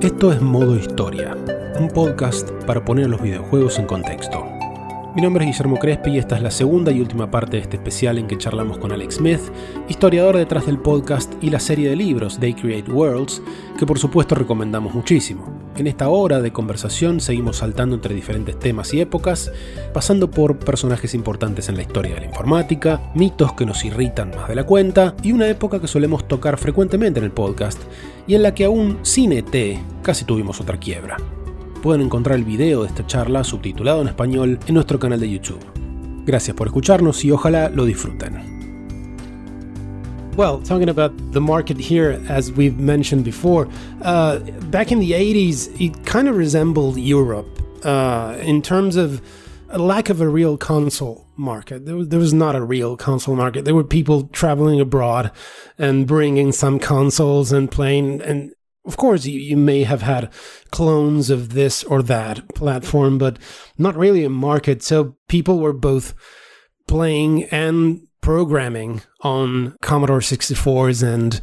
Esto es Modo Historia, un podcast para poner los videojuegos en contexto. Mi nombre es Guillermo Crespi y esta es la segunda y última parte de este especial en que charlamos con Alex Smith, historiador detrás del podcast y la serie de libros They Create Worlds, que por supuesto recomendamos muchísimo. En esta hora de conversación seguimos saltando entre diferentes temas y épocas, pasando por personajes importantes en la historia de la informática, mitos que nos irritan más de la cuenta y una época que solemos tocar frecuentemente en el podcast y en la que aún sin ET casi tuvimos otra quiebra pueden encontrar el video de esta charla subtitulado en español en nuestro canal de YouTube. Gracias por escucharnos y ojalá lo disfruten. Well, talking about the market here, as we've mentioned before, uh, back in the 80s, it kind of resembled Europe uh, in terms of a lack of a real console market. There was, there was not a real console market. There were people traveling abroad and bringing some consoles and playing, and of course, you, you may have had clones of this or that platform, but not really a market. So people were both playing and programming on Commodore 64s and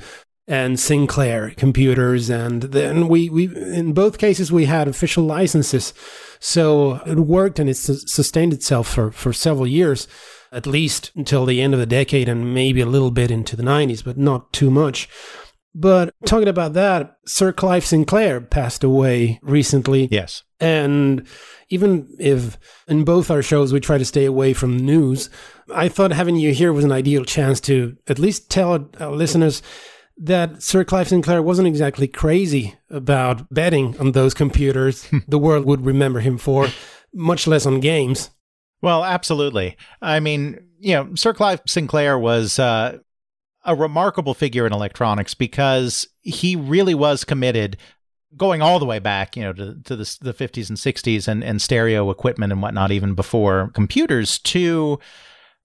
and Sinclair computers, and then we, we in both cases we had official licenses, so it worked and it sustained itself for for several years, at least until the end of the decade and maybe a little bit into the 90s, but not too much. But talking about that, Sir Clive Sinclair passed away recently. Yes. And even if in both our shows we try to stay away from news, I thought having you here was an ideal chance to at least tell our listeners that Sir Clive Sinclair wasn't exactly crazy about betting on those computers the world would remember him for, much less on games. Well, absolutely. I mean, you know, Sir Clive Sinclair was uh, a remarkable figure in electronics because he really was committed going all the way back, you know, to, to the, the 50s and 60s and, and stereo equipment and whatnot, even before computers, to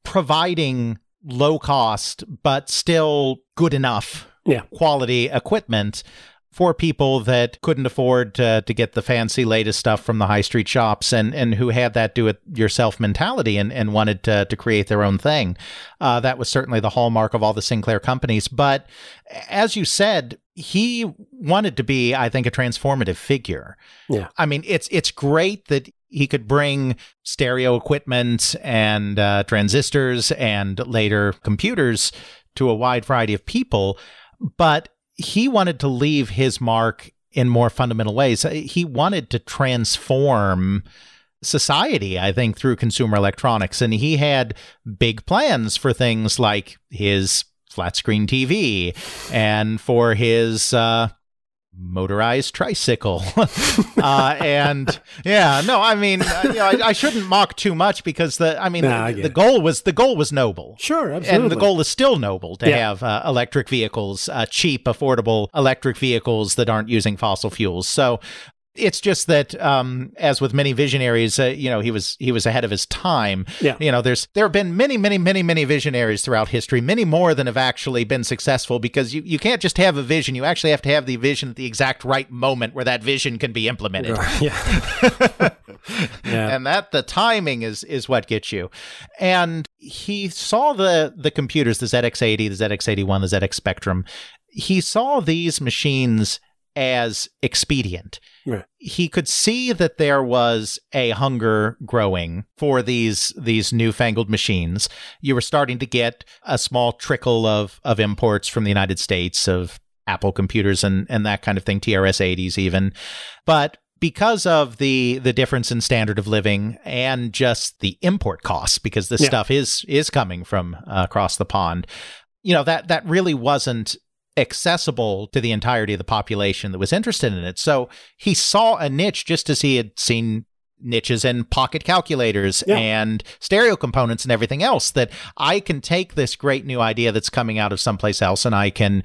providing low cost, but still good enough yeah. quality equipment for people that couldn't afford to, to get the fancy latest stuff from the high street shops and, and who had that do it yourself mentality and, and wanted to, to create their own thing. Uh, that was certainly the hallmark of all the Sinclair companies. But as you said, he wanted to be, I think, a transformative figure. Yeah. I mean, it's it's great that he could bring stereo equipment and uh, transistors and later computers to a wide variety of people. But he wanted to leave his mark in more fundamental ways. He wanted to transform society, I think, through consumer electronics. And he had big plans for things like his flat screen TV and for his uh, motorized tricycle. uh, and yeah, no, I mean, uh, you know, I, I, shouldn't mock too much because the, I mean, nah, the, the goal was the goal was noble. Sure, absolutely. And the goal is still noble to yeah. have uh, electric vehicles, uh, cheap, affordable electric vehicles that aren't using fossil fuels. So it's just that um, as with many visionaries uh, you know he was he was ahead of his time yeah. you know there's there have been many many many many visionaries throughout history many more than have actually been successful because you, you can't just have a vision you actually have to have the vision at the exact right moment where that vision can be implemented yeah. yeah. and that the timing is is what gets you and he saw the the computers the ZX80 the ZX81 the ZX Spectrum he saw these machines as expedient. Right. He could see that there was a hunger growing for these these newfangled machines. You were starting to get a small trickle of of imports from the United States of Apple computers and and that kind of thing, TRS 80s even. But because of the the difference in standard of living and just the import costs because this yeah. stuff is is coming from uh, across the pond you know that that really wasn't accessible to the entirety of the population that was interested in it. So he saw a niche just as he had seen niches in pocket calculators yeah. and stereo components and everything else that I can take this great new idea that's coming out of someplace else and I can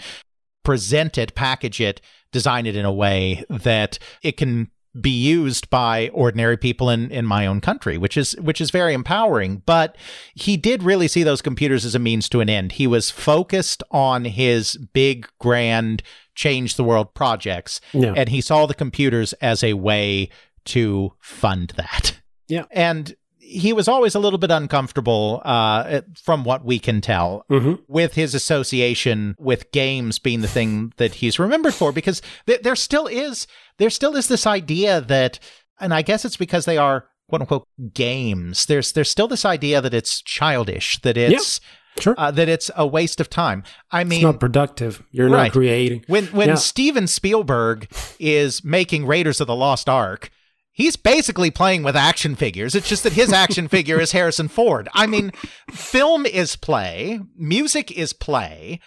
present it, package it, design it in a way that it can be used by ordinary people in, in my own country, which is which is very empowering. But he did really see those computers as a means to an end. He was focused on his big, grand, change the world projects, yeah. and he saw the computers as a way to fund that. Yeah, and he was always a little bit uncomfortable, uh, from what we can tell, Mhm. with his association with games being the thing that he's remembered for, because th- there still is there still is this idea that, and I guess it's because they are quote unquote games. There's there's still this idea that it's childish, that it's Sure. uh, that it's a waste of time. I mean, it's not productive. You're Right. not creating. when when Yeah. Steven Spielberg is making Raiders of the Lost Ark, he's basically playing with action figures. It's just that his action figure is Harrison Ford. I mean, film is play, music is play,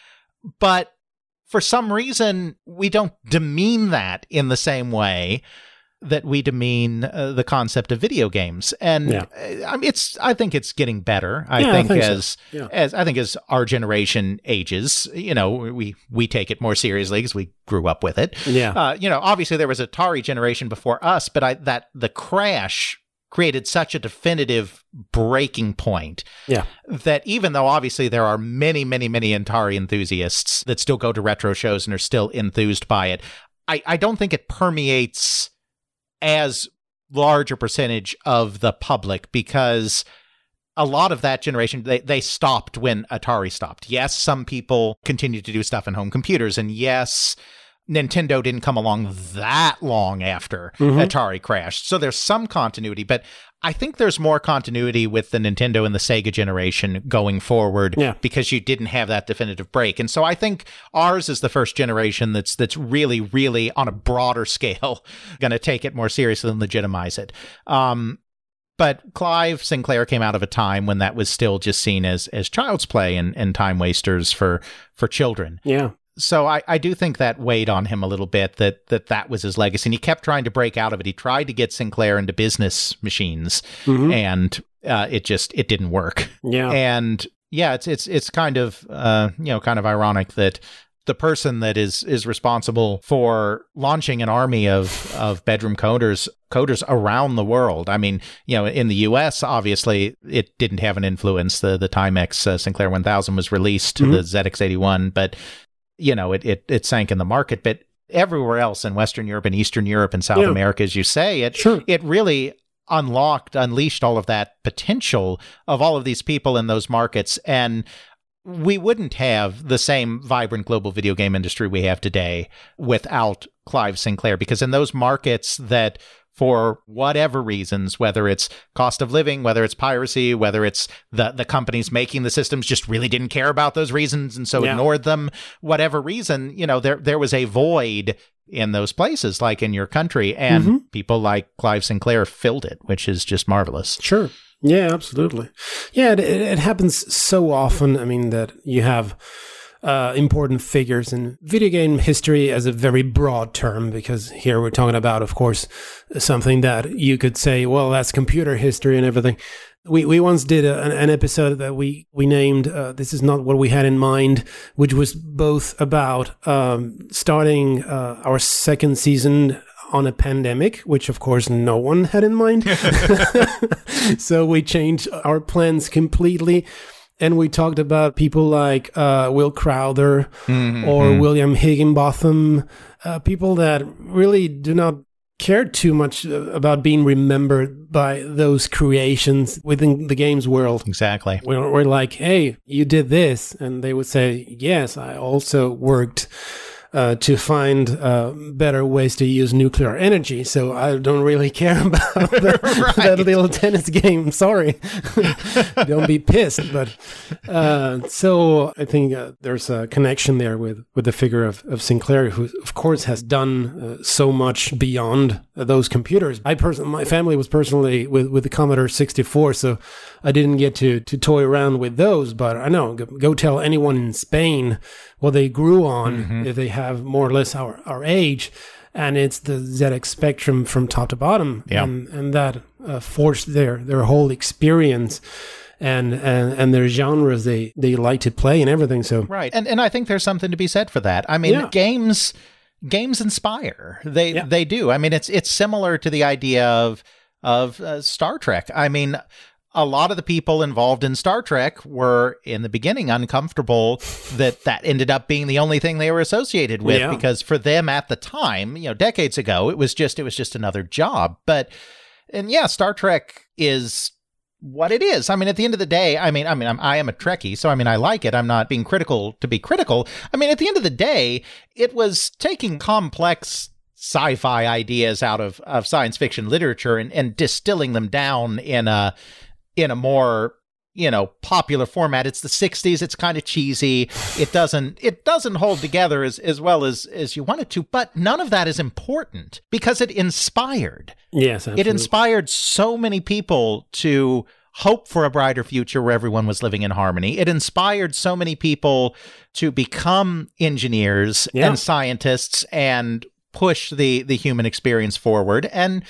but for some reason we don't demean that in the same way that we demean uh, the concept of video games and Yeah. uh, I mean, it's i think it's getting better i Yeah, I think, think so. as Yeah. as i think as our generation ages you know we we take it more seriously because we grew up with it Yeah. uh, you know obviously there was atari generation before us but i that the crash created such a definitive breaking point Yeah. that even though obviously there are many, many, many Atari enthusiasts that still go to retro shows and are still enthused by it, I, I don't think it permeates as large a percentage of the public because a lot of that generation they, they stopped when Atari stopped. Yes, some people continued to do stuff in home computers, and yes, Nintendo didn't come along that long after Mhm. Atari crashed. So there's some continuity, but I think there's more continuity with the Nintendo and the Sega generation going forward Yeah. because you didn't have that definitive break. And so I think ours is the first generation that's that's really, really on a broader scale going to take it more seriously and legitimize it. Um, but Clive Sinclair came out of a time when that was still just seen as as child's play and, and time wasters for for children yeah. So I, I do think that weighed on him a little bit that that that was his legacy and he kept trying to break out of it he tried to get sinclair into business machines Mhm. and uh, it just it didn't work Yeah. and yeah it's it's it's kind of uh, you know kind of ironic that the person that is is responsible for launching an army of of bedroom coders coders around the world. I mean, you know, in the U.S., obviously, it didn't have an influence. The the Timex uh, Sinclair 1000 was released to Mhm. the ZX81, but you know, it, it it sank in the market. But everywhere else in Western Europe and Eastern Europe and South Yeah. America, as you say, it Sure. it really unlocked, unleashed all of that potential of all of these people in those markets. And we wouldn't have the same vibrant global video game industry we have today without Clive Sinclair, because in those markets that for whatever reasons, whether it's cost of living, whether it's piracy, whether it's the, the companies making the systems just really didn't care about those reasons and so Yeah. ignored them, whatever reason, you know, there there was a void in those places, like in your country, and Mhm. people like Clive Sinclair filled it, which is just marvelous. Sure. Yeah, absolutely. Yeah, it, it happens so often. I mean, that you have uh, important figures in video game history as a very broad term, because here we're talking about, of course, something that you could say, well, that's computer history and everything. We, we once did a, an, episode that we, we named uh, This Is Not What We Had in Mind, which was both about um, starting uh, our second season on a pandemic, which of course no one had in mind. so we changed our plans completely. And we talked about people like uh, Will Crowther or William Higinbotham, uh, people that really do not care too much uh, about being remembered by those creations within the games world. Exactly. We're, we're like, hey, you did this. And they would say, yes, I also worked uh, to find uh, better ways to use nuclear energy. So I don't really care about the, that little tennis game. Sorry. don't be pissed. But uh, so I think uh, there's a connection there with, with the figure of, of Sinclair, who, of course, has done uh, so much beyond those computers. I personally, my family was personally with, with the Commodore 64, so I didn't get to, to toy around with those. But I know, go, go tell anyone in Spain what they grew on if they have more or less our, our age. And it's the ZX Spectrum from top to bottom. Yeah. And, and that uh, forced their, their whole experience and, and, and their genres they, they like to play and everything. So, Right. And and I think there's something to be said for that. I mean, Yeah. games games inspire. They Yeah. they do. I mean, it's it's similar to the idea of of uh, Star Trek. I mean, a lot of the people involved in Star Trek were in the beginning uncomfortable that that ended up being the only thing they were associated with Yeah. because for them at the time, you know, decades ago, it was just it was just another job. But and yeah, Star Trek is what it is. I mean, at the end of the day, I mean, I mean, I'm, I am a Trekkie, so I mean, I like it. I'm not being critical to be critical. I mean, at the end of the day, it was taking complex sci-fi ideas out of, of science fiction literature and, and distilling them down in a in a more you know popular format it's the 60s it's kind of cheesy it doesn't it doesn't hold together as, as well as as you want it to but none of that is important because it inspired Yes, it inspired so many people to hope for a brighter future where everyone was living in harmony. It inspired so many people to become engineers Yeah. and scientists and push the the human experience forward. And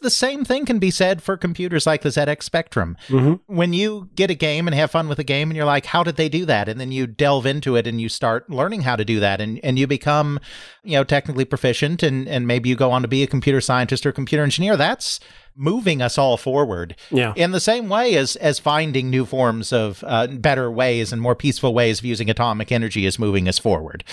the same thing can be said for computers like the ZX Spectrum. Mhm. When you get a game and have fun with a game and you're like, how did they do that? And then you delve into it and you start learning how to do that and, and you become, you know, technically proficient and, and maybe you go on to be a computer scientist or computer engineer. That's moving us all forward Yeah. in the same way as as finding new forms of uh, better ways and more peaceful ways of using atomic energy is moving us forward,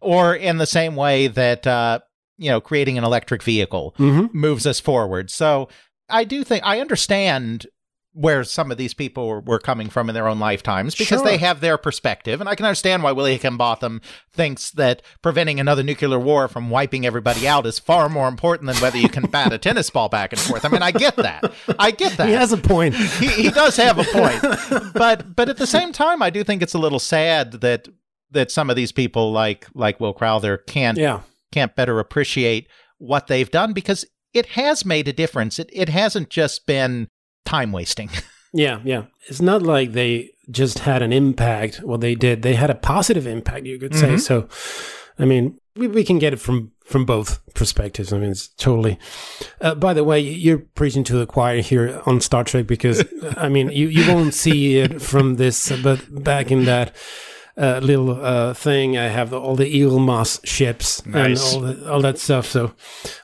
or in the same way that uh, you know creating an electric vehicle Mhm. moves us forward. So I do think I understand where some of these people were, coming from in their own lifetimes because Sure. they have their perspective, and I can understand why Willie Higinbotham thinks that preventing another nuclear war from wiping everybody out is far more important than whether you can bat a tennis ball back and forth. I mean, I get that. I get that He has a point. he, he does have a point, but but at the same time, I do think it's a little sad that that some of these people like like Will Crowther can't Yeah. Can't better appreciate what they've done because it has made a difference. It it hasn't just been time wasting. Yeah, yeah. It's not like they just had an impact. What they did, they had a positive impact. You could say Mhm. so. I mean, we, we can get it from from both perspectives. I mean, it's totally. Uh, by the way, you're preaching to the choir here on Star Trek because I mean, you you won't see it from this, but back in that. Uh, little uh, thing. I have the, all the Eaglemoss ships Nice. and all the, all that stuff. So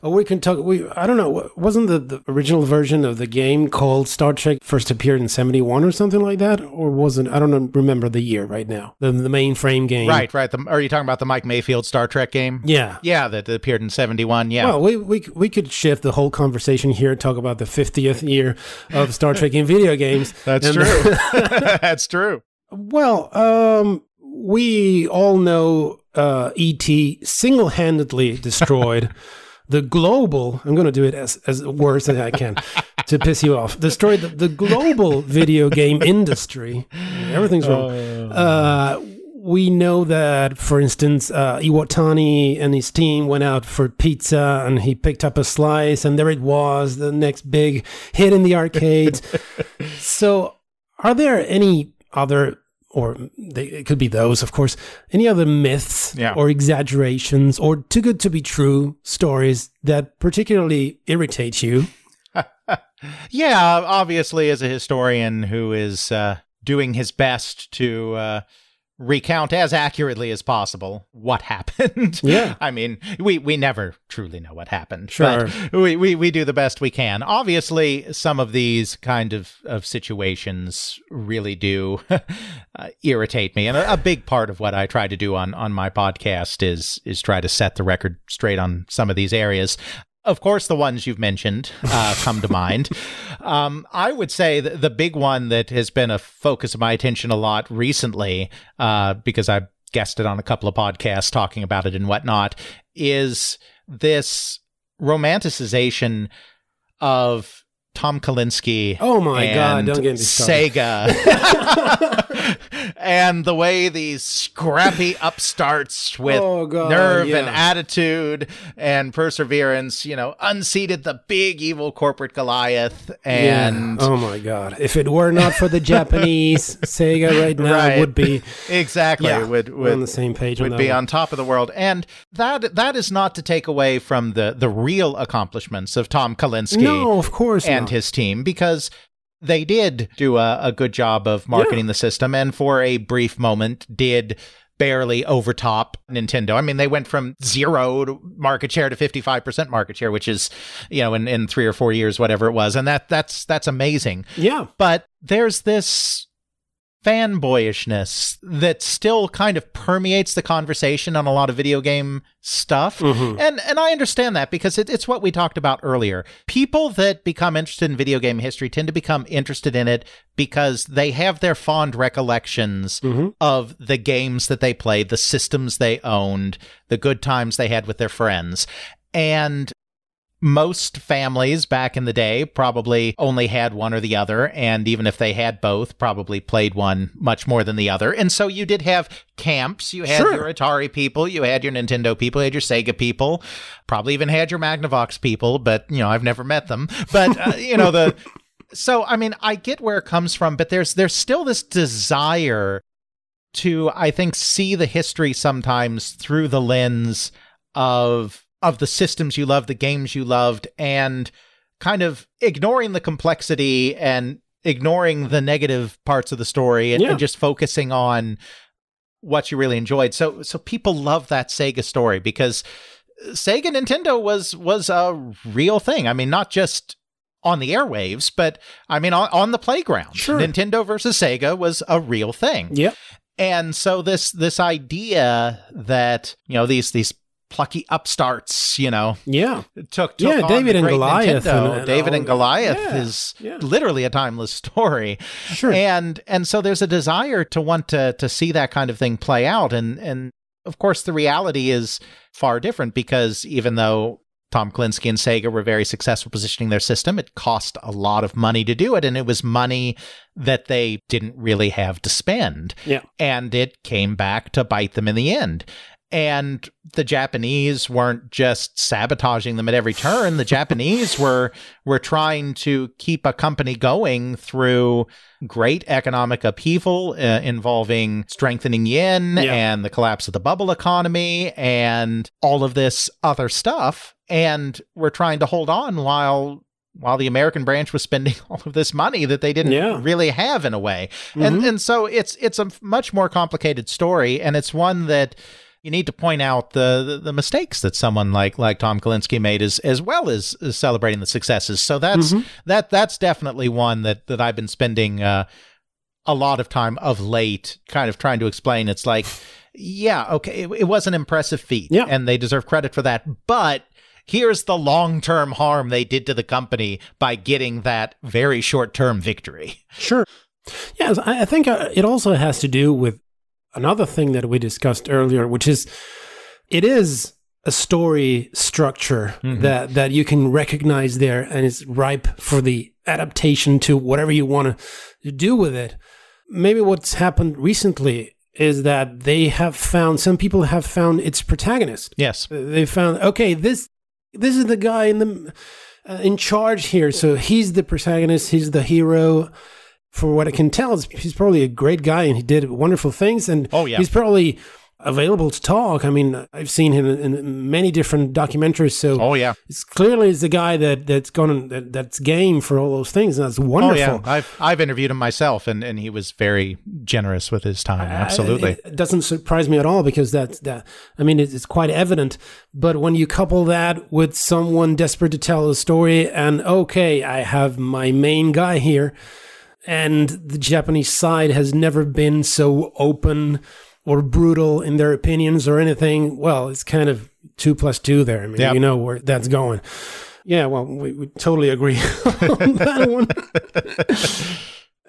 uh, we can talk. We I don't know. Wasn't the, the original version of the game called Star Trek first appeared in seventy one or something like that, or wasn't? I don't remember the year right now. The the mainframe game, right, right. The, are you talking about the Mike Mayfield Star Trek game? Yeah. Yeah, that appeared in seventy one. Yeah. Well, we, we we could shift the whole conversation here. Talk about the fiftieth year of Star Trek in video games. That's And- true. That's true. Well, um, we all know uh, ET single handedly destroyed the global. I'm going to do it as as worse as I can to piss you off. Destroyed the, the global video game industry. Everything's wrong. Uh, we know that, for instance, uh, Iwatani and his team went out for pizza and he picked up a slice, and there it was, the next big hit in the arcades. so, are there any other, or they, it could be those, of course, any other myths Yeah. or exaggerations or too good to be true stories that particularly irritate you? Yeah, obviously, as a historian who is uh, doing his best to uh, recount as accurately as possible what happened. Yeah. I mean, we, we never truly know what happened. Sure. But we, we, we do the best we can. Obviously, some of these kind of, of situations really do uh, irritate me. And a, a big part of what I try to do on, on my podcast is is try to set the record straight on some of these areas. Of course, the ones you've mentioned uh, come to mind. Um, I would say the, the big one that has been a focus of my attention a lot recently, uh, because I've guested on a couple of podcasts talking about it and whatnot, is this romanticization of Tom Kalinske. Oh my God, don't get me started. Sega. and the way these scrappy upstarts with Oh, God, nerve and attitude and perseverance, you know, unseated the big evil corporate Goliath and yeah. oh my god! If it were not for the Japanese Sega right now, Right. would be exactly yeah, would we're on the same page. would be one. on top of the world. And that that is not to take away from the the real accomplishments of Tom Kalinske No, of course and not. his team because they did do a, a good job of marketing the system and for a brief moment did barely overtop Nintendo. I mean, they went from zero to market share to 55% market share, which is, you know, in, in three or four years, whatever it was. And that that's, that's amazing. yeah, But there's this fanboyishness that still kind of permeates the conversation on a lot of video game stuff. Mm-hmm. And and I understand that because it, it's what we talked about earlier. People that become interested in video game history tend to become interested in it because they have their fond recollections Mm-hmm. of the games that they played, the systems they owned, the good times they had with their friends. And most families back in the day probably only had one or the other, and even if they had both, probably played one much more than the other. And so you did have camps. You had Sure. your Atari people, you had your Nintendo people, you had your Sega people, probably even had your Magnavox people, but you know I've never met them. But uh, you know the. So I mean, I get where it comes from, but there's there's still this desire to I think see the history sometimes through the lens of of the systems you loved, the games you loved, and kind of ignoring the complexity and ignoring the negative parts of the story and, Yeah. and just focusing on what you really enjoyed. So so people love that Sega story because Sega Nintendo was was a real thing. I mean, not just on the airwaves, but I mean on, on the playground. Sure. Nintendo versus Sega was a real thing. Yep. And so this this idea that, you know, these these plucky upstarts, you know, Yeah. took, took Yeah, David the and Goliath Nintendo. and- and David all and. Goliath Yeah, is yeah. literally a timeless story. Sure. And and so there's a desire to want to to see that kind of thing play out and and of course the reality is far different because even though Tom Kalinske and Sega were very successful positioning their system. It cost a lot of money to do it, and it was money that they didn't really have to spend. Yeah. And it came back to bite them in the end. And the Japanese weren't just sabotaging them at every turn. The Japanese were were trying to keep a company going through great economic upheaval uh, involving strengthening yen Yeah. and the collapse of the bubble economy and all of this other stuff. And we're trying to hold on while while the American branch was spending all of this money that they didn't Yeah. really have in a way. And Mhm. and so it's it's a much more complicated story and it's one that you need to point out the, the, the mistakes that someone like like Tom Kalinske made as as well as, as celebrating the successes. So that's Mhm. that that's definitely one that that I've been spending uh, a lot of time of late, kind of trying to explain. It's like, yeah, okay, it, it was an impressive feat, Yeah. and they deserve credit for that, but. Here's the long term harm they did to the company by getting that very short term victory. Sure. Yes, I I think uh, it also has to do with another thing that we discussed earlier, which is it is a story structure Mhm. that that you can recognize there, and it's ripe for the adaptation to whatever you want to do with it. Maybe what's happened recently is that they have found some people have found its protagonist Yes. they found okay this this is the guy in the uh, in charge here so he's the protagonist he's the hero for what i can tell he's probably a great guy and he did wonderful things and Oh, yeah. he's probably available to talk i mean i've seen him in, many different documentaries so Oh yeah. it's clearly is the guy that that's gonna that, that's game for all those things and that's wonderful Oh yeah. I've I've interviewed him myself, and and he was very generous with his time. Absolutely. I- it doesn't surprise me at all because that's that. I mean, it's, it's quite evident. But when you couple that with someone desperate to tell a story, and okay, I have my main guy here, and the Japanese side has never been so open or brutal in their opinions or anything. Well, it's kind of two plus two there. I mean, Yep. you know where that's going. Yeah, well, we, we totally agree on that one.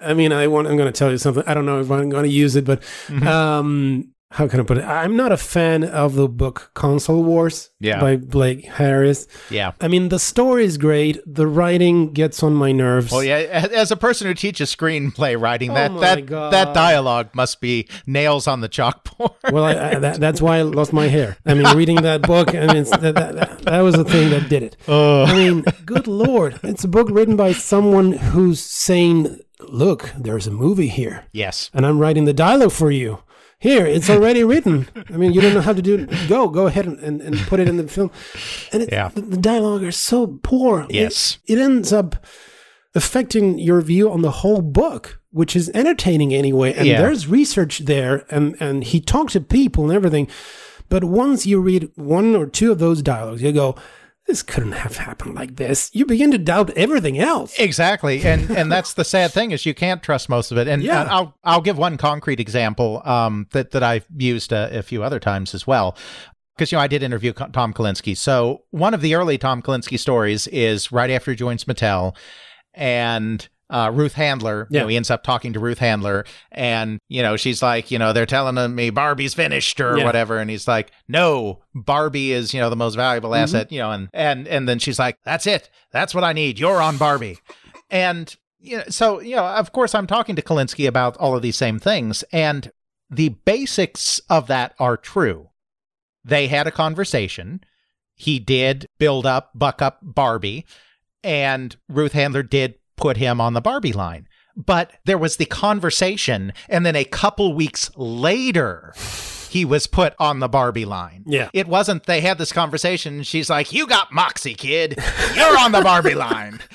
I mean, I want. I'm going to tell you something. I don't know if I'm going to use it, but Mm-hmm. um, how can I put it? I'm not a fan of the book Console Wars Yeah. by Blake Harris. yeah. I mean, the story is great. The writing gets on my nerves. Oh, yeah. As a person who teaches screenplay writing, Oh that that God. that dialogue must be nails on the chalkboard. Well, I, I, that, that's why I lost my hair. I mean, reading that book, I mean, that, that, that, that was the thing that did it. I mean, good lord, it's a book written by someone who's saying, "Look, there's a movie here." yes. and I'm writing the dialogue for you. Here, it's already written. I mean, you don't know how to do it. Go, go ahead and, and, and put it in the film. And it, Yeah. the, the dialogue is so poor. It- Yes. It, ends up affecting your view on the whole book, which is entertaining anyway. And Yeah. there's research there, and, and he talked to people and everything. But once you read one or two of those dialogues, you go, this couldn't have happened like this. You begin to doubt everything else. Exactly, and and that's the sad thing is you can't trust most of it. And Yeah. uh, I'll I'll give one concrete example um, that that I've used a, a few other times as well. Because you know I did interview Tom Kalinske. So one of the early Tom Kalinske stories is right after he joins Mattel, and uh, Ruth Handler. You Yeah. know, he ends up talking to Ruth Handler, and you know she's like, you know, they're telling me Barbie's finished or Yeah. whatever, and he's like, no, Barbie is you know the most valuable Mm-hmm. asset, you know, and and and then she's like, that's it, that's what I need. You're on Barbie, and you know, so you know, of course, I'm talking to Kalinske about all of these same things, and the basics of that are true. They had a conversation. He did build up, buck up Barbie, and Ruth Handler did put him on the Barbie line. But there was the conversation, and then a couple weeks later, he was put on the Barbie line. Yeah. It wasn't they had this conversation, and she's like, You got Moxie, kid. You're on the Barbie line.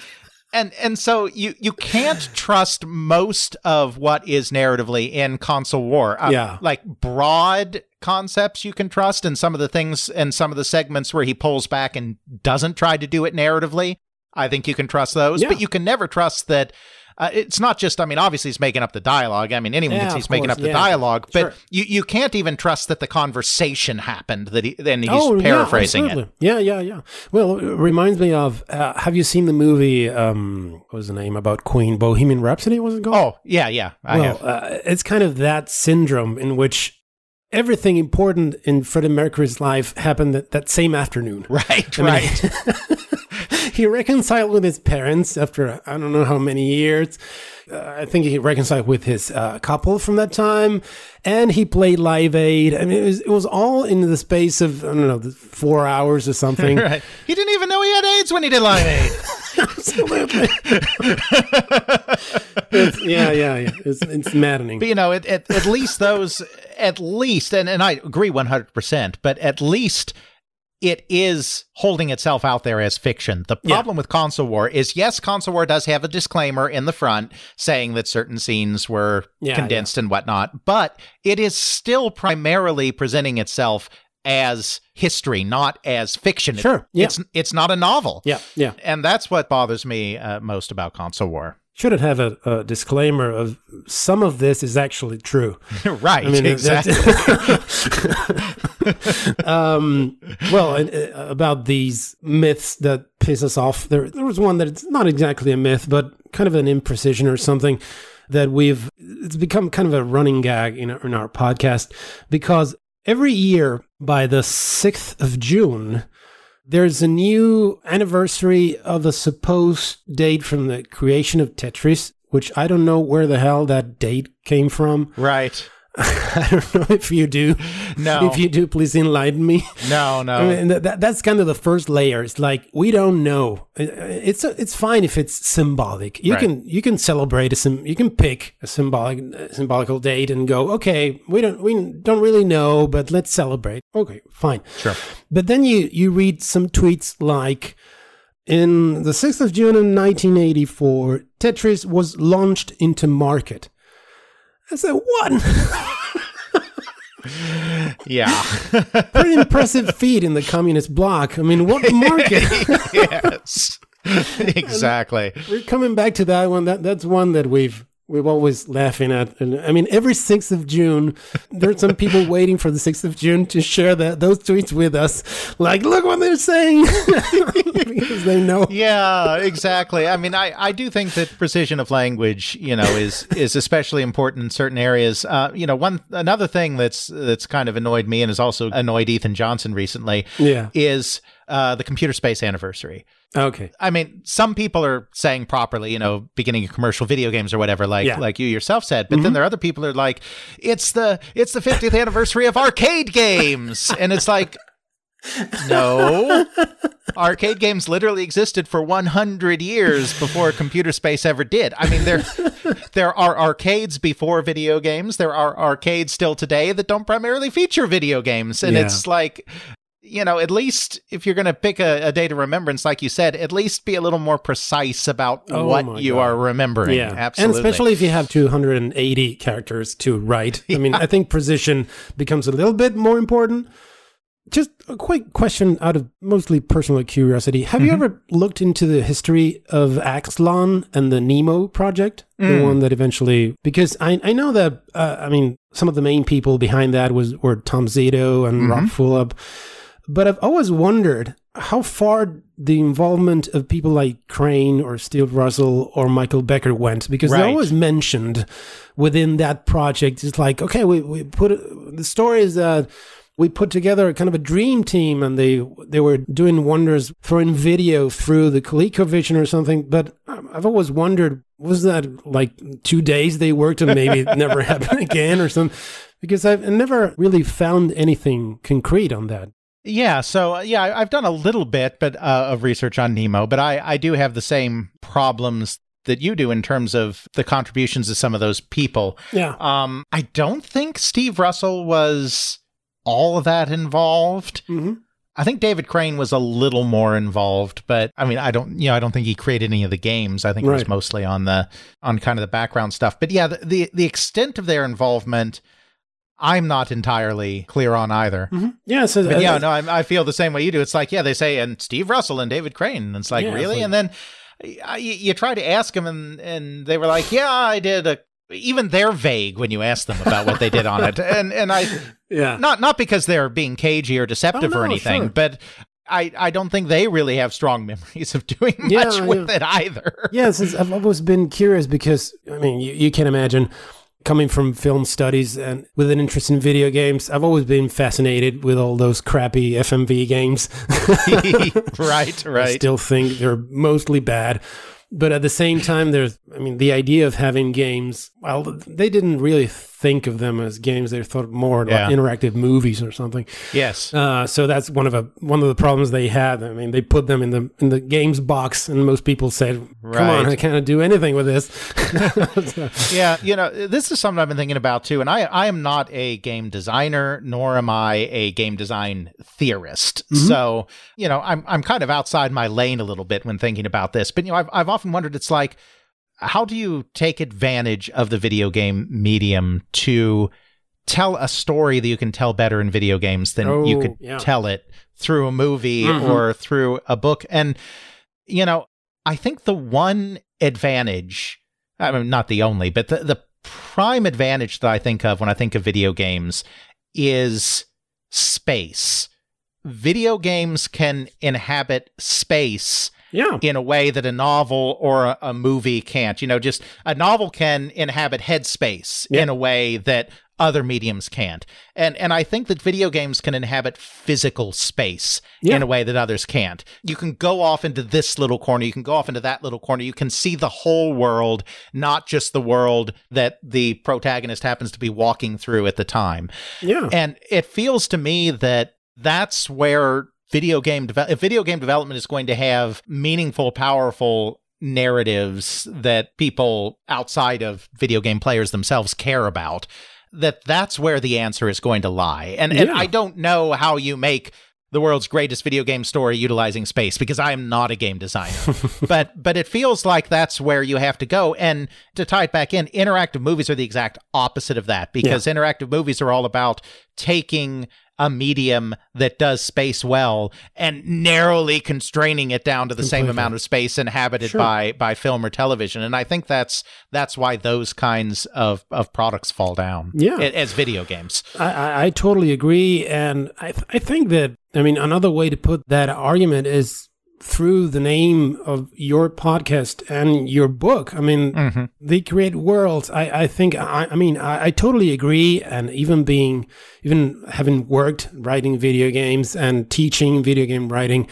And and so you you can't trust most of what is narratively in console war. Uh, Yeah. Like broad concepts you can trust and some of the things and some of the segments where he pulls back and doesn't try to do it narratively. I think you can trust those, Yeah. but you can never trust that uh, it's not just, I mean, obviously he's making up the dialogue. I mean, anyone Yeah, can see he's making up the yeah. dialogue, but Sure. you, you can't even trust that the conversation happened, that he, then he's oh, paraphrasing yeah, it. Yeah, yeah, yeah. Well, it reminds me of. Uh, have you seen the movie? Um, what was the name about Queen? Bohemian Rhapsody was it called? Oh, yeah, yeah. I well, have. uh, it's kind of that syndrome in which everything important in Freddie Mercury's life happened that, that same afternoon. Right, I mean, right. he reconciled with his parents after I don't know how many years. Uh, I think he reconciled with his uh, couple from that time, and he played Live Aid. I mean, it was, it was all in the space of I don't know four hours or something. right. He didn't even know he had AIDS when he did Live Aid. Absolutely. It's- yeah, yeah, yeah. It's, it's maddening. But you know, at, at, at least those, at least, and, and I agree 100%, but at least it is holding itself out there as fiction. The Yeah. problem with Console War is yes, Console War does have a disclaimer in the front saying that certain scenes were Yeah, condensed and whatnot, but it is still primarily presenting itself as history, not as fiction. Sure, yeah. It's, it's not a novel. Yeah, yeah. And that's what bothers me uh, most about Console War. Should it have a, a disclaimer of some of this is actually true? right, I mean, exactly. um, well, and, uh, about these myths that piss us off, there, there was one that's not exactly a myth, but kind of an imprecision or something that we've, it's become kind of a running gag in our, in our podcast because every year by the 6th of June, there's a new anniversary of a supposed date from the creation of Tetris, which I don't know where the hell that date came from. right. I don't know if you do. No. If you do, please enlighten me. No, no. I mean, that, that- that's kind of the first layer. It's like we don't know. It's it's fine if it's symbolic. You Right. can you can celebrate a sim. You can pick a symbolic uh, symbolical date and go. Okay, we don't we don't really know, but let's celebrate. Okay, fine. Sure. But then you you read some tweets like. In the 6th of June in 1984, Tetris was launched into market. I said, one. Yeah. Pretty impressive feat in the communist bloc. I mean, what market? yes. exactly. We're coming back to that one. That that's one that we've we've always laughing at. And I mean, every sixth of June, there are some people waiting for the sixth of June to share that those tweets with us. Like, look what they're saying because they know. Yeah, exactly. I mean, I, I do think that precision of language, you know, is is especially important in certain areas. Uh, you know, one another thing that's that's kind of annoyed me and has also annoyed Ethan Johnson recently Yeah. is uh, the computer space anniversary. Okay. I mean, some people are saying properly, you know, beginning of commercial video games or whatever, like Yeah. like you yourself said. But then there are other people who are like, it's the it's the 50th anniversary of arcade games, and it's like, no, arcade games literally existed for 100 years before computer space ever did. I mean, there there are arcades before video games. There are arcades still today that don't primarily feature video games, and Yeah. it's like you know, at least if you're going to pick a, a date of remembrance, like you said, at least be a little more precise about Oh what you God. are remembering. Yeah, absolutely. and especially if you have 280 characters to write. I mean, I think precision becomes a little bit more important. just a quick question out of mostly personal curiosity. Have you mm-hmm. ever looked into the history of Axlon and the Nemo project? The mm. one that eventually, because I, I know that, uh, I mean, some of the main people behind that was were Tom Zito and mm-hmm. Rob Fulop. But I've always wondered how far the involvement of people like Crane or Steve Russell or Michael Becker went, because Right. they always mentioned within that project, it's like, okay, we, we put the story is that we put together kind of a dream team and they they were doing wonders throwing video through the ColecoVision or something. But I've always wondered, was that like two days they worked and maybe it never happened again or something? Because I've never really found anything concrete on that. Yeah, so uh, yeah, I've done a little bit, but uh, of research on Nemo, but I I do have the same problems that you do in terms of the contributions of some of those people. Yeah. Um, I don't think Steve Russell was all that involved. hmm I think David Crane was a little more involved, but I mean, I don't, you know, I don't think he created any of the games. I think it was mostly on the on kind of the background stuff. But yeah, the the, the extent of their involvement, I'm not entirely clear on either. hmm Yeah. So But uh, yeah, no, I, I feel the same way you do. It's like, yeah, they say, and Steve Russell and David Crane. And it's like, Yeah, really? and then uh, you, try to ask them, and, and they were like, yeah, I did a. Even they're vague when you ask them about what they did on it, and and I yeah. not not because they're being cagey or deceptive Oh, or anything, sure. but I I don't think they really have strong memories of doing Yeah, much with yeah. it either. yeah, since I've always been curious because I mean, you, you can imagine coming from film studies and with an interest in video games, I've always been fascinated with all those crappy FMV games. right, right. I still think they're mostly bad. But at the same time, there's, I mean, the idea of having games, well, they didn't really think of them as games. They thought more Yeah. like interactive movies or something. yes. Uh, so that's one of a one of the problems they had. I mean, they put them in the in the games box, and most people said, "Come on, I can't do anything with this." So- Yeah, you know, this is something I've been thinking about too. And I, I am not a game designer, nor am I a game design theorist. So, you know, I'm I'm kind of outside my lane a little bit when thinking about this. But you know, I've I've often wondered, it's like, how do you take advantage of the video game medium to tell a story that you can tell better in video games than you Oh, could yeah. tell it through a movie Mhm. or through a book? And you know, I think the one advantage I mean, not the only, but the, the prime advantage that I think of when I think of video games is space. Video games can inhabit space yeah, in a way that a novel or a, a movie can't. You know, just a novel can inhabit headspace Yeah. in a way that other mediums can't. And and I think that video games can inhabit physical space Yeah. in a way that others can't. You can go off into this little corner, you can go off into that little corner. You can see the whole world, not just the world that the protagonist happens to be walking through at the time. yeah, And it feels to me that that's where video game deve- if video game development is going to have meaningful, powerful narratives that people outside of video game players themselves care about, that that's where the answer is going to lie. And and I don't know how you make the world's greatest video game story utilizing space because I am not a game designer. but but it feels like that's where you have to go. And to tie it back in, interactive movies are the exact opposite of that because interactive movies are all about taking a medium that does space well and narrowly constraining it down to the same amount of space inhabited Sure. by by film or television. And I think that's that's why those kinds of of products fall down. Yeah. as video games. I, I, I totally agree, and I th- I think that I mean another way to put that argument is through the name of your podcast and your book. I mean, Mm-hmm. they create worlds. I, I think I, I mean I, I totally agree, and even being even having worked writing video games and teaching video game writing.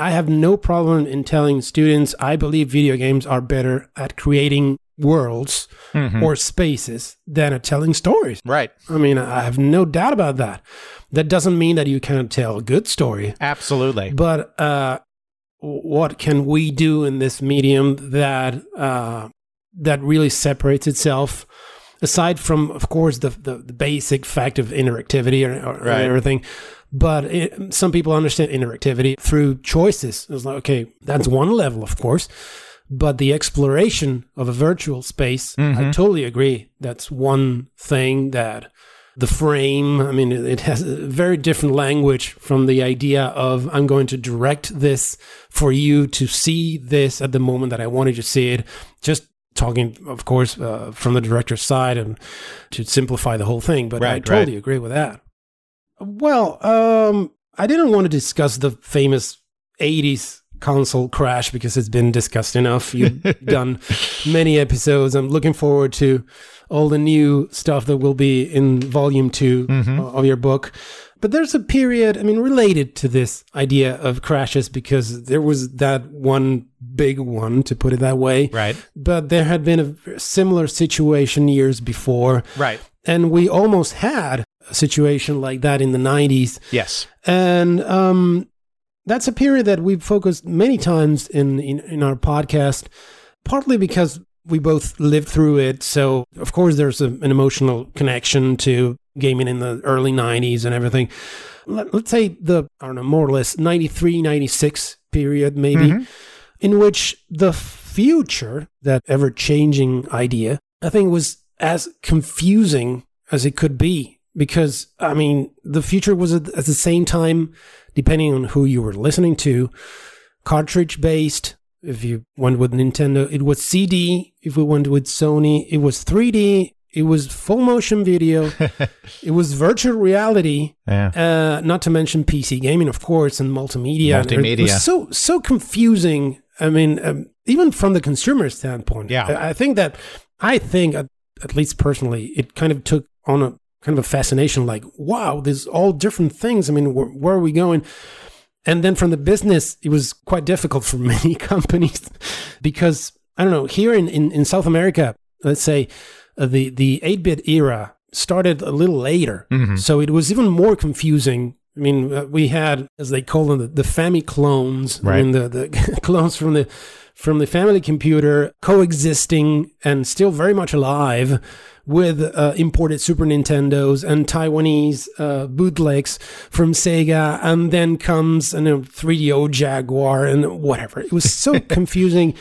I have no problem in telling students I believe video games are better at creating worlds Mm-hmm. or spaces than at telling stories. Right. I mean, I have no doubt about that. That doesn't mean that you can't tell a good story, Absolutely. but uh, what can we do in this medium that uh, that really separates itself? Aside from, of course, the the, the basic fact of interactivity or, or Right. everything, but it, some people understand interactivity through choices. It's like, okay, that's one level, of course, but the exploration of a virtual space, I Mhm. totally agree. That's one thing that the frame. I mean, it has a very different language from the idea of I'm going to direct this for you to see this at the moment that I wanted to see it. Just talking, of course, uh, from the director's side and to simplify the whole thing. But I Right, totally right. agree with that. Well, um, I didn't want to discuss the famous 80s console crash because it's been discussed enough. You've done many episodes. I'm looking forward to all the new stuff that will be in volume 2 Mhm. of your book. But there's a period, I mean, related to this idea of crashes because there was that one big one, to put it that way. Right. But there had been a similar situation years before. Right. And we almost had a situation like that in the 90s. Yes. And um, that's a period that we've focused many times in, in, in our podcast, partly because we both lived through it. So, of course, there's a, an emotional connection to gaming in the early 90s and everything. Let, let's say the, I don't know, more or less 93, 96 period, maybe, Mhm. in which the future, that ever changing idea, I think was as confusing as it could be. Because, I mean, the future was at, the same time, depending on who you were listening to, cartridge based. If you went with Nintendo, it was CD. If we went with Sony, it was 3D. It was full motion video. it was virtual reality. Yeah. Uh, not to mention PC gaming, of course, and multimedia. It Multimedia. was so so confusing. I mean, um, even from the consumer standpoint. Yeah. I, I think that I think, at, at least personally, it kind of took on a kind of a fascination. Like, wow, there's all different things. I mean, where, where are we going? And then from the business, it was quite difficult for many companies because I don't know. Here in in, in South America, let's say uh, the the 8-bit era started a little later, Mhm. so it was even more confusing. I mean, uh, we had, as they call them, the, the family clones. I Right. mean, the, the clones from the from the family computer coexisting and still very much alive with uh, imported Super Nintendos and Taiwanese uh, bootlegs from Sega, and then comes you know 3DO Jaguar and whatever. It was so confusing,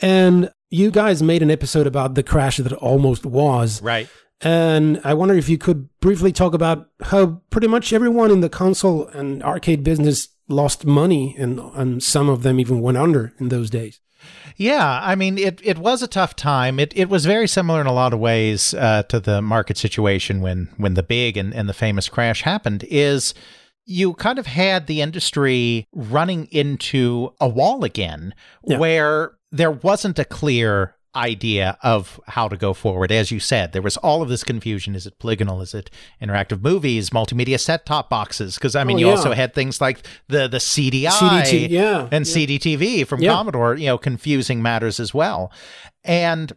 and you guys made an episode about the crash that almost was. Right. And I wonder if you could briefly talk about how pretty much everyone in the console and arcade business lost money, and, and some of them even went under in those days. Yeah, I mean, it, it was a tough time. It it was very similar in a lot of ways uh, to the market situation when when the big and, and the famous crash happened. Is you kind of had the industry running into a wall again, Yeah. where there wasn't a clear idea of how to go forward. As you said, there was all of this confusion. Is it polygonal? Is it interactive movies, multimedia set top boxes? Because I mean, Oh, you yeah. also had things like the the CDI CDT, yeah. and yeah. CDTV from Yeah. Commodore, you know, confusing matters as well. And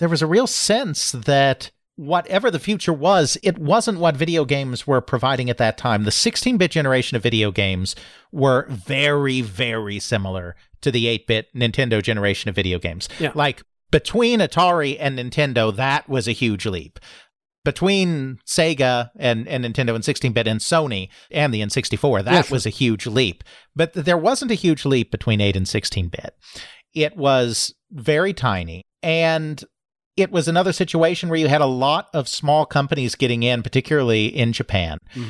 there was a real sense that whatever the future was, it wasn't what video games were providing at that time. The 16 bit generation of video games were very, very similar to the 8 bit Nintendo generation of video games. Yeah. Like between Atari and Nintendo, that was a huge leap. Between Sega and, and Nintendo and 16 bit and Sony and the N64, that Yeah, sure. was a huge leap. But there wasn't a huge leap between 8 and 16 bit. It was very tiny. And it was another situation where you had a lot of small companies getting in, particularly in Japan. Mhm.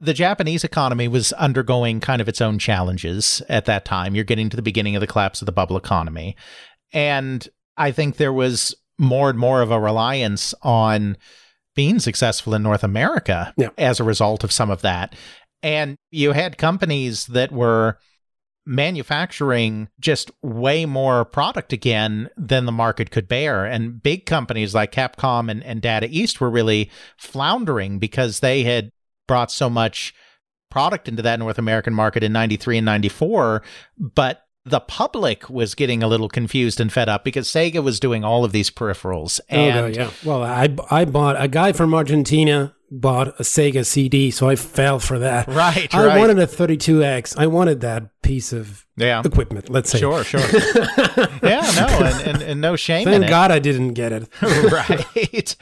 The Japanese economy was undergoing kind of its own challenges at that time. You're getting to the beginning of the collapse of the bubble economy. And I think there was more and more of a reliance on being successful in North America Yeah. as a result of some of that. And you had companies that were manufacturing just way more product again than the market could bear. And big companies like Capcom and, and Data East were really floundering because they had brought so much product into that North American market in 93 and 94. But the public was getting a little confused and fed up because Sega was doing all of these peripherals. Oh, And yeah. Well, I, I bought a guy from Argentina bought a Sega CD, so I fell for that. right, I right. wanted a 32X. I wanted that piece of yeah. equipment, let's say. Sure, sure. yeah, no, and, and, and no shame in Thank it. God I didn't get it. right.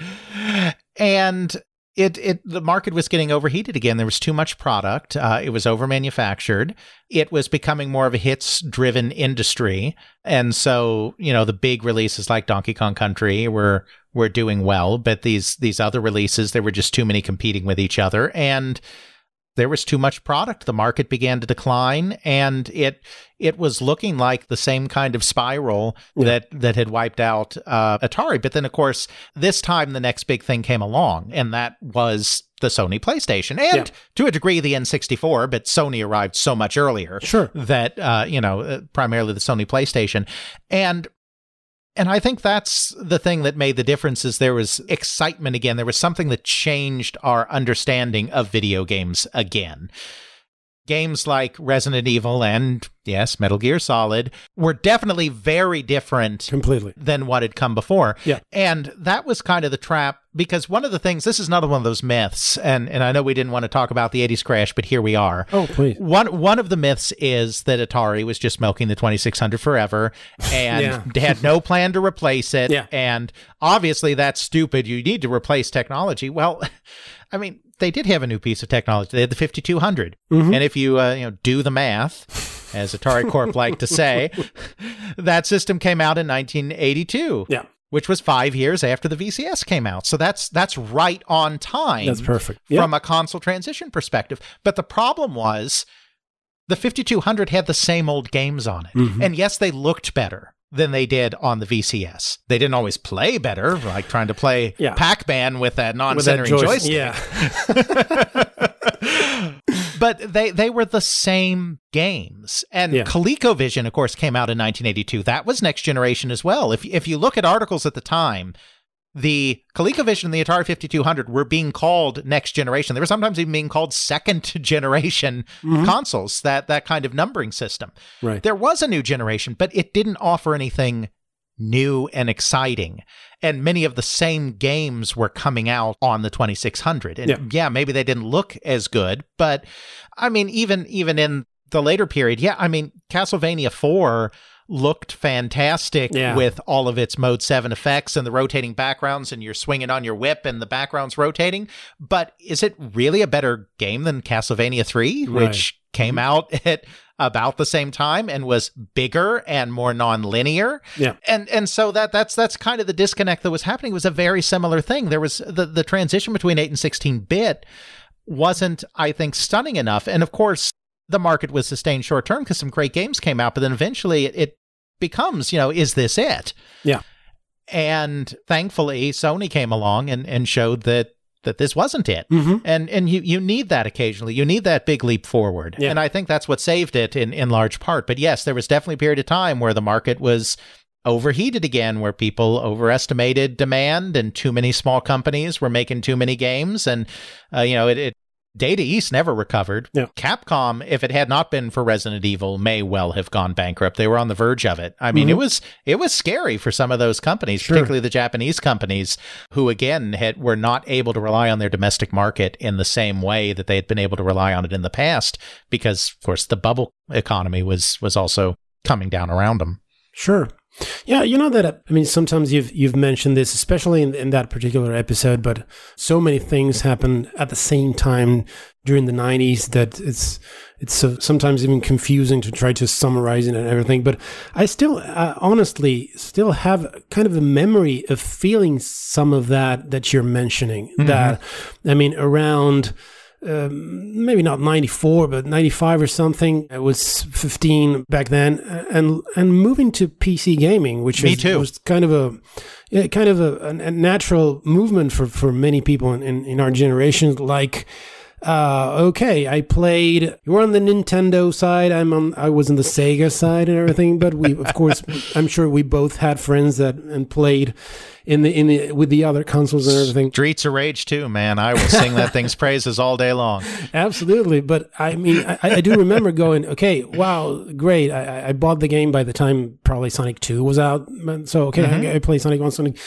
And it it the market was getting overheated again. There was too much product. Uh, it was over manufactured. It was becoming more of a hits driven industry, and so you know the big releases like Donkey Kong Country were were doing well, but these these other releases there were just too many competing with each other and there was too much product. The market began to decline, and it it was looking like the same kind of spiral yeah. that that had wiped out uh, Atari. But then, of course, this time the next big thing came along, and that was the Sony PlayStation, and yeah. to a degree the N64. But Sony arrived so much earlier, sure, that uh, you know uh, primarily the Sony PlayStation, and and I think that's the thing that made the difference is there was excitement again. There was something that changed our understanding of video games again games like Resident Evil and, yes, Metal Gear Solid were definitely very different completely than what had come before. Yeah. And that was kind of the trap because one of the things, this is another one of those myths, and, and I know we didn't want to talk about the 80s crash, but here we are. Oh, please. One, one of the myths is that Atari was just milking the 2600 forever and yeah. had no plan to replace it. Yeah. And obviously that's stupid. You need to replace technology. Well, I mean, they did have a new piece of technology. They had the 5200. Mm-hmm. And if you uh, you know do the math, as Atari Corp like to say, that system came out in 1982. Yeah. Which was five years after the VCS came out, so that's that's right on time. That's perfect yeah. from a console transition perspective. But the problem was, the 5200 had the same old games on it, mm-hmm. and yes, they looked better than they did on the VCS. They didn't always play better, like trying to play yeah. Pac-Man with that non-centering joystick. Yeah. but they they were the same games. And yeah. ColecoVision, of course, came out in 1982. That was next generation as well. If if you look at articles at the time, the ColecoVision and the Atari 5200 were being called next generation. They were sometimes even being called second generation mm-hmm. consoles, that, that kind of numbering system. Right. There was a new generation, but it didn't offer anything new and exciting. And many of the same games were coming out on the 2600. And yeah, yeah maybe they didn't look as good, but I mean, even even in the later period, yeah, I mean, Castlevania 4 looked fantastic yeah. with all of its mode 7 effects and the rotating backgrounds and you're swinging on your whip and the background's rotating but is it really a better game than Castlevania 3 right. which came mm-hmm. out at about the same time and was bigger and more non-linear. Yeah. And and so that that's that's kind of the disconnect that was happening. It was a very similar thing. There was the the transition between 8 and 16 bit wasn't i think stunning enough. And of course the market was sustained short term because some great games came out, but then eventually it, it becomes, you know, is this it? Yeah. And thankfully, Sony came along and, and showed that that this wasn't it. Mm-hmm. And and you you need that occasionally. You need that big leap forward. Yeah. And I think that's what saved it in in large part. But yes, there was definitely a period of time where the market was overheated again where people overestimated demand and too many small companies were making too many games and uh, you know it, it Data East never recovered. Yeah. Capcom, if it had not been for Resident Evil, may well have gone bankrupt. They were on the verge of it. I mean, mm-hmm. it was it was scary for some of those companies, sure. particularly the Japanese companies, who again had were not able to rely on their domestic market in the same way that they had been able to rely on it in the past, because of course the bubble economy was was also coming down around them. Sure. Yeah, you know that. Uh, I mean, sometimes you've you've mentioned this, especially in, in that particular episode. But so many things happen at the same time during the '90s that it's it's so, sometimes even confusing to try to summarize it and everything. But I still, uh, honestly, still have kind of a memory of feeling some of that that you're mentioning. Mm-hmm. That I mean, around um, maybe not 94 but 95 or something i was 15 back then and and moving to pc gaming which Me is, too. was kind of a yeah, kind of a, a, natural movement for for many people in, in, in our generation like uh, okay, I played. You're on the Nintendo side. I'm on. I was on the Sega side and everything. But we, of course, I'm sure we both had friends that and played in the in the with the other consoles and everything. Streets of Rage too, man. I will sing that thing's praises all day long. Absolutely, but I mean, I, I do remember going, okay, wow, great. I, I, bought the game by the time probably Sonic Two was out, so okay, mm-hmm. I, I played Sonic One, Sonic.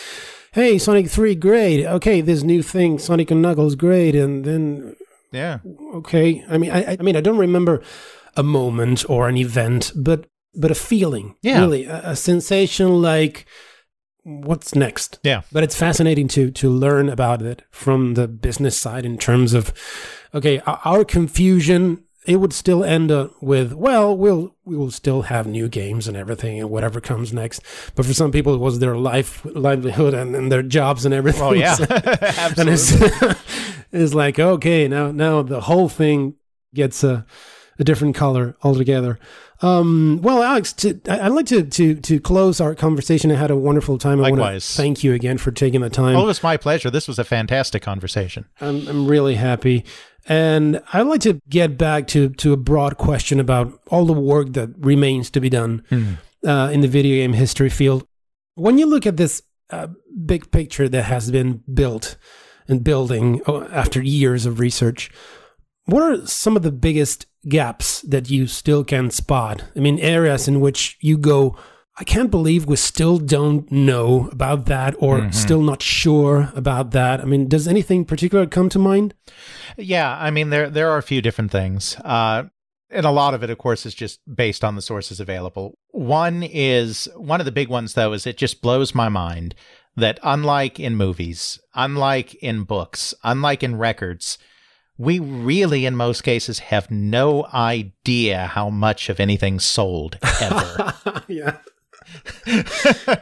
Hey, Sonic Three, great. Okay, this new thing, Sonic and Knuckles, great, and then yeah, okay. I mean, I, I mean, I don't remember a moment or an event, but but a feeling, yeah, really, a, a sensation like what's next. Yeah. But it's fascinating to to learn about it from the business side in terms of okay, our confusion it would still end up with well, we'll we will still have new games and everything and whatever comes next. But for some people, it was their life livelihood and, and their jobs and everything. Oh yeah, So- absolutely. and it's, it's like okay, now now the whole thing gets a, a different color altogether. Um, well, Alex, to, I, I'd like to, to to close our conversation. I had a wonderful time. I Likewise. thank you again for taking the time. Oh, it was my pleasure. This was a fantastic conversation. I'm, I'm really happy. And I'd like to get back to, to a broad question about all the work that remains to be done uh, in the video game history field. When you look at this uh, big picture that has been built and building uh, after years of research, what are some of the biggest gaps that you still can spot? I mean, areas in which you go, I can't believe we still don't know about that or still not sure about that. I mean, does anything particular come to mind? Yeah, I mean there there are a few different things. Uh and a lot of it of course is just based on the sources available. One is one of the big ones though is it just blows my mind that unlike in movies, unlike in books, unlike in records, we really in most cases have no idea how much of anything sold ever. yeah.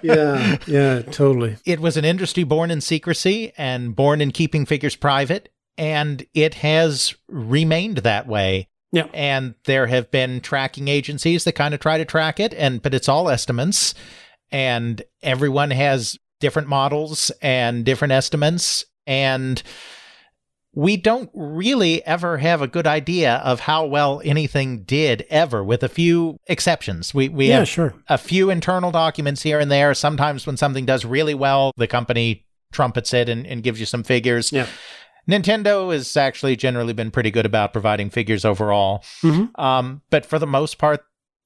yeah, yeah, totally. it was an industry born in secrecy and born in keeping figures private, and it has remained that way. Yeah. And there have been tracking agencies that kind of try to track it, and but it's all estimates, and everyone has different models and different estimates, and we don't really ever have a good idea of how well anything did ever, with a few exceptions. We we Yeah, have sure. a few internal documents here and there. Sometimes when something does really well, the company trumpets it and, and gives you some figures. Yeah. Nintendo has actually generally been pretty good about providing figures overall. Mhm. Um, but for the most part,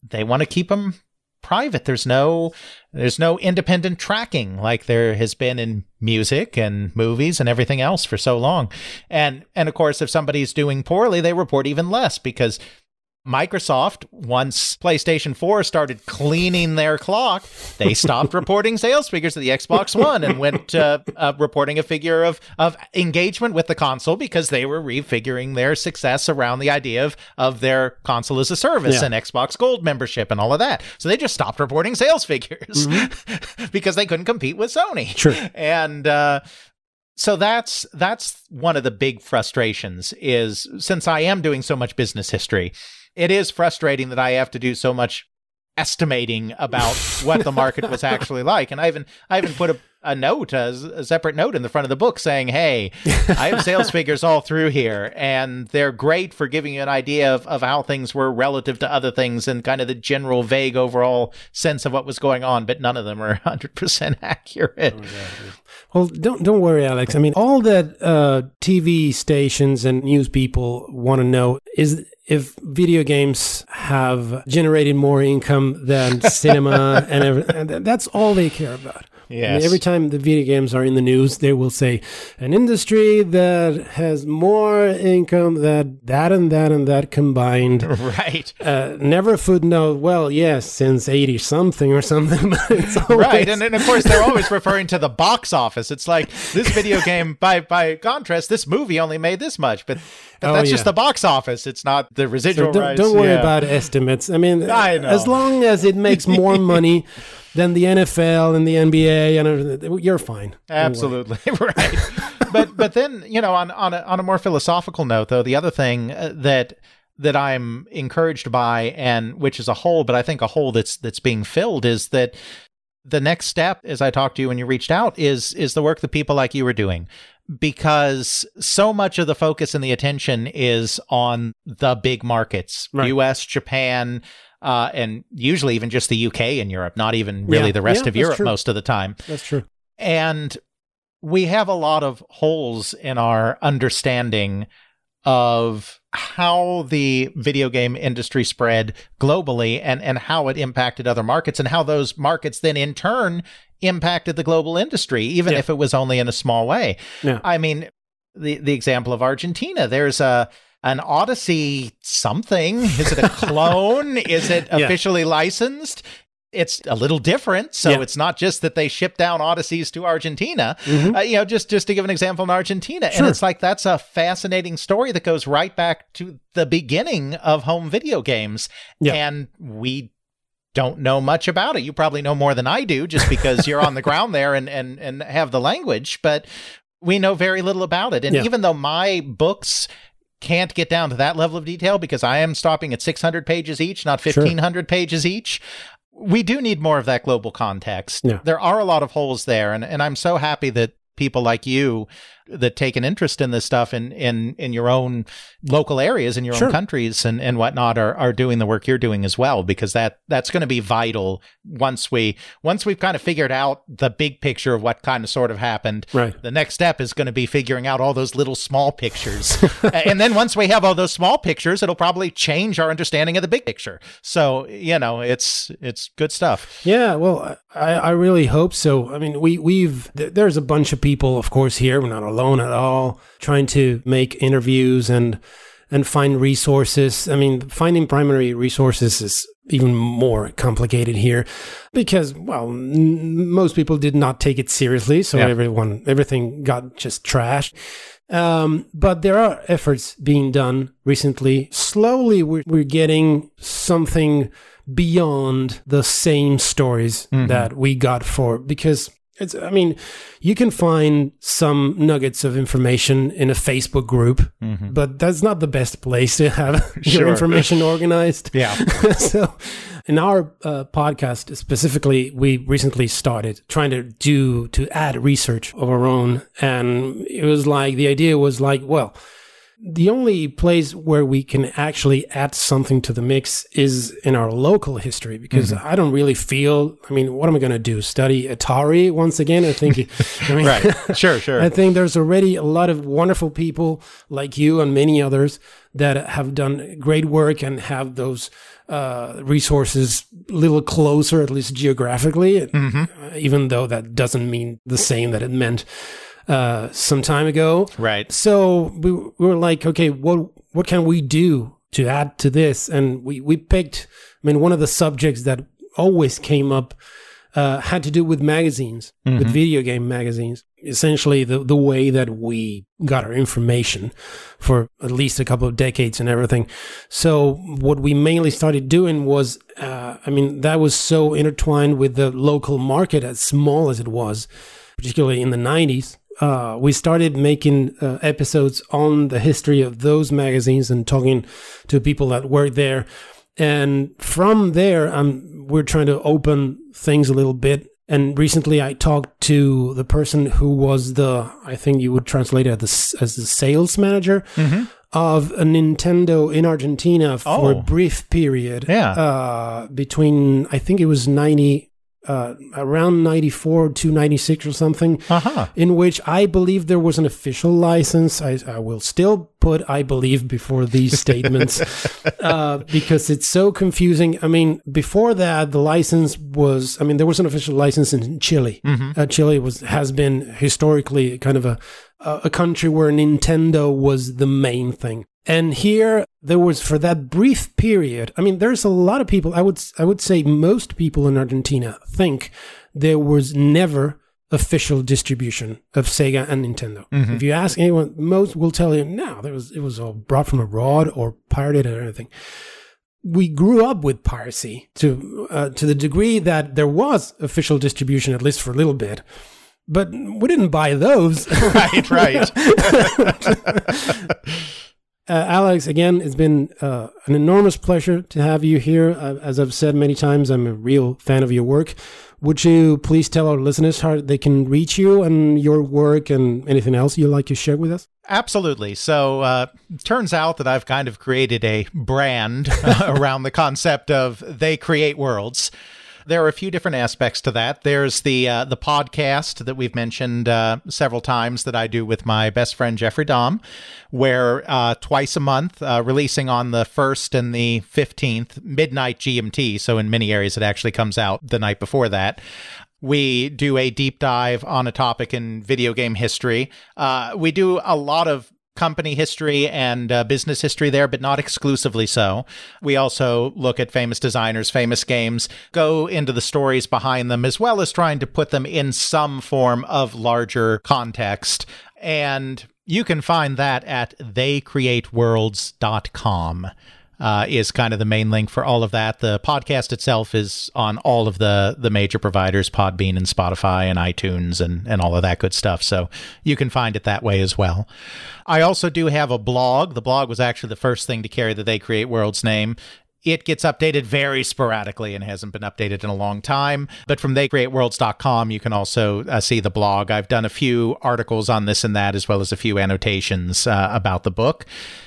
they want to keep them private. There's no there's no independent tracking like there has been in music and movies and everything else for so long. And and of course if somebody's doing poorly, they report even less because Microsoft, once PlayStation 4 started cleaning their clock, they stopped reporting sales figures of the Xbox One and went uh, uh, reporting a figure of, of engagement with the console because they were refiguring their success around the idea of, of their console as a service Yeah. and Xbox Gold membership and all of that. So they just stopped reporting sales figures because they couldn't compete with Sony. Sure. And uh, so that's that's one of the big frustrations is since I am doing so much business history, it is frustrating that I have to do so much estimating about what the market was actually like. And I even I even put a, a note, a, a separate note in the front of the book saying, "Hey, I have sales figures all through here, and they're great for giving you an idea of, of how things were relative to other things and kind of the general vague overall sense of what was going on, but none of them are 100% accurate." Well, don't don't worry, Alex. I mean, all that uh, TV stations and news people want to know is if video games have generated more income than cinema, and, every, and that's all they care about. I mean, every time the video games are in the news, they will say an industry that has more income than that and that and that combined. right. Uh, never a footnote. Well, yes, since eighty something or something. But it's always, Right, and, and of course they're always referring to the box office. It's like this video game, by by contrast, this movie only made this much, but, but Oh, that's yeah. just the box office. It's not the So residual don't, rights. don't worry Yeah. about estimates. I mean, I as long as it makes more money than the NFL and the NBA, and everything, you're fine. Absolutely right. but but then you know on on a, on a more philosophical note though, the other thing uh, that that I'm encouraged by, and which is a hole, but I think a hole that's that's being filled is that the next step, as I talked to you when you reached out, is is the work that people like you are doing. Because so much of the focus and the attention is on the big markets, Right. U.S., Japan, uh, and usually even just the U.K. and Europe, not even really Yeah. the rest Yeah, of Europe true. most of the time. That's true. And we have a lot of holes in our understanding of how the video game industry spread globally and, and how it impacted other markets and how those markets then in turn impacted the global industry, even Yeah. if it was only in a small way. Yeah. I mean, the the example of Argentina, there's a an Odyssey something. Is it a clone? Is it Yeah. officially licensed? it's a little different. So Yeah. it's not just that they ship down Odysseys to Argentina. Uh, you know, just just to give an example in Argentina, and Mm-hmm. It's like that's a fascinating story that goes right back to the beginning of home video games, Yeah. and we don't know much about it. You probably know more than I do, just because you're on the ground there and and and have the language, but we know very little about it. And Yeah. even though my books can't get down to that level of detail because I am stopping at 600 pages each, not 1500 pages each. We do need more of that global context. Yeah. There are a lot of holes there, and, and I'm so happy that people like you that take an interest in this stuff in in in your own local areas in your Sure. own countries and and whatnot are are doing the work you're doing as well because that that's going to be vital once we once we've kind of figured out the big picture of what kind of sort of happened Right. the next step is going to be figuring out all those little small pictures. and then once we have all those small pictures, it'll probably change our understanding of the big picture. So, you know, it's it's good stuff. Yeah, well, I, I really hope so. I mean, we we've th- there's a bunch of people, of course, here. We're not alone at all, trying to make interviews and and find resources. I mean, finding primary resources is even more complicated here because, well, n- most people did not take it seriously, so Yeah. everyone everything got just trashed. Um, but there are efforts being done recently. Slowly, we're, we're getting something beyond the same stories that we got for because it's i mean you can find some nuggets of information in a facebook group but that's not the best place to have your Sure. information organized Yeah. so in our uh, podcast specifically we recently started trying to do to add research of our own and it was like the idea was like well the only place where we can actually add something to the mix is in our local history because I don't really feel. I mean, what am I going to do? Study Atari once again? I think. I mean, Right. Sure, sure. I think there's already a lot of wonderful people like you and many others that have done great work and have those uh, resources a little closer, at least geographically, uh, even though that doesn't mean the same that it meant uh, some time ago. right. So we, we were like, okay, what what can we do to add to this? And we we picked. I mean, one of the subjects that always came up uh, had to do with magazines, with video game magazines. Essentially, the the way that we got our information for at least a couple of decades and everything. So what we mainly started doing was, uh, I mean, that was so intertwined with the local market, as small as it was, particularly in the '90s uh, we started making uh, episodes on the history of those magazines and talking to people that work there. And from there, um, we're trying to open things a little bit. And recently, I talked to the person who was the, I think you would translate it as the, as the sales manager of a Nintendo in Argentina for a Oh. brief period. Yeah. Uh, between, I think it was 90, uh, around 94 to 96 or something Uh-huh. in which I believe there was an official license. I, I will still put I believe before these statements uh, because it's so confusing. I mean, before that, the license was, I mean, there was an official license in Chile. Uh, Chile was has been historically kind of a a country where Nintendo was the main thing. And here there was for that brief period. I mean, there's a lot of people. I would I would say most people in Argentina think there was never official distribution of Sega and Nintendo. If you ask anyone, most will tell you no, there was it was all brought from abroad or pirated or anything. We grew up with piracy to uh, to the degree that there was official distribution, at least for a little bit, but we didn't buy those. Right, right. Uh, Alex, again, it's been uh, an enormous pleasure to have you here. Uh, as I've said many times, I'm a real fan of your work. Would you please tell our listeners how they can reach you and your work and anything else you'd like to share with us? Absolutely. So, uh, turns out that I've kind of created a brand around the concept of they create worlds. There are a few different aspects to that. There's the uh, the podcast that we've mentioned uh, several times that I do with my best friend Jeffrey Dom, where uh, twice a month, uh, releasing on the first and the fifteenth midnight GMT. So in many areas, it actually comes out the night before that we do a deep dive on a topic in video game history. Uh, we do a lot of company history and uh, business history there, but not exclusively so. We also look at famous designers, famous games, go into the stories behind them, as well as trying to put them in some form of larger context. And you can find that at theycreateworlds.com uh, is kind of the main link for all of that. The podcast itself is on all of the the major providers, Podbean and Spotify and iTunes and and all of that good stuff. So you can find it that way as well. I also do have a blog. The blog was actually the first thing to carry the They Create Worlds name. It gets updated very sporadically and hasn't been updated in a long time. But from theycreateworlds.com, you can also uh, see the blog. I've done a few articles on this and that, as well as a few annotations uh, about the book.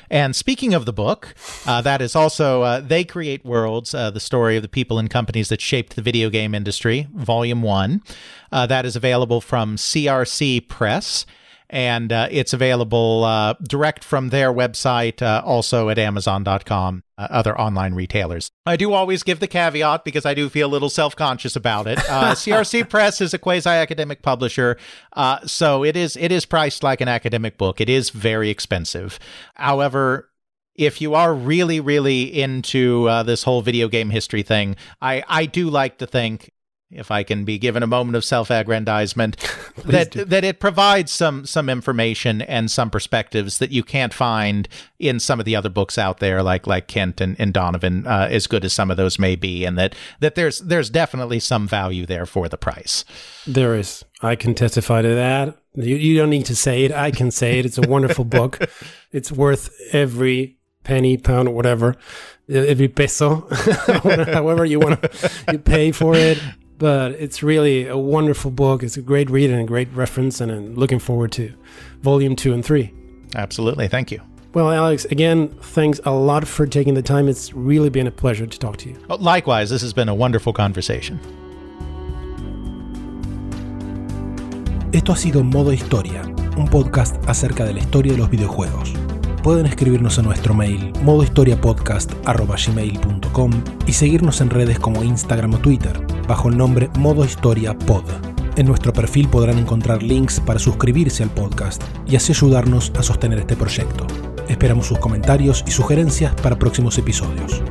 And speaking of the book, uh, that is also uh, They Create Worlds, uh, the story of the people and companies that shaped the video game industry, Volume 1. Uh, that is available from CRC Press and uh, it's available uh, direct from their website, uh, also at Amazon.com, uh, other online retailers. I do always give the caveat because I do feel a little self conscious about it. CRC uh, Press is a quasi academic publisher, uh, so it is it is priced like an academic book. It is very expensive. However, if you are really, really into uh, this whole video game history thing, I, I do like to think if I can be given a moment of self-aggrandizement, that do. that it provides some some information and some perspectives that you can't find in some of the other books out there, like like Kent and, and Donovan, uh, as good as some of those may be, and that that there's there's definitely some value there for the price. There is. I can testify to that. You, you don't need to say it. I can say it. It's a wonderful book. It's worth every penny, pound, or whatever, every peso, however you want to you pay for it but it's really a wonderful book. It's a great read and a great reference, and I'm looking forward to volume two and three. Absolutely. Thank you. Well, Alex, again, thanks a lot for taking the time. It's really been a pleasure to talk to you. Oh, likewise, this has been a wonderful conversation. Esto ha sido Modo Historia, un podcast acerca de la historia de los videojuegos. Pueden escribirnos a nuestro mail modohistoriapodcast.gmail.com y seguirnos en redes como Instagram o Twitter bajo el nombre Modo Historia Pod. En nuestro perfil podrán encontrar links para suscribirse al podcast y así ayudarnos a sostener este proyecto. Esperamos sus comentarios y sugerencias para próximos episodios.